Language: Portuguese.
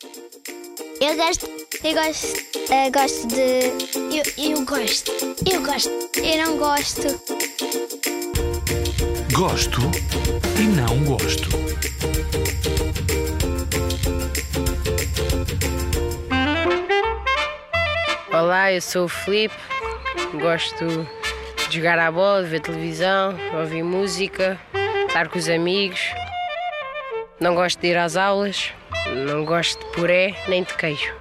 Eu gosto. Eu gosto. Eu gosto de. Eu, eu gosto. Eu gosto. Eu não gosto. Gosto e não gosto. Olá, eu sou o Filipe. Gosto de jogar à bola, de ver televisão, ouvir música, estar com os amigos. Não gosto de ir às aulas. Não gosto de puré nem de queijo.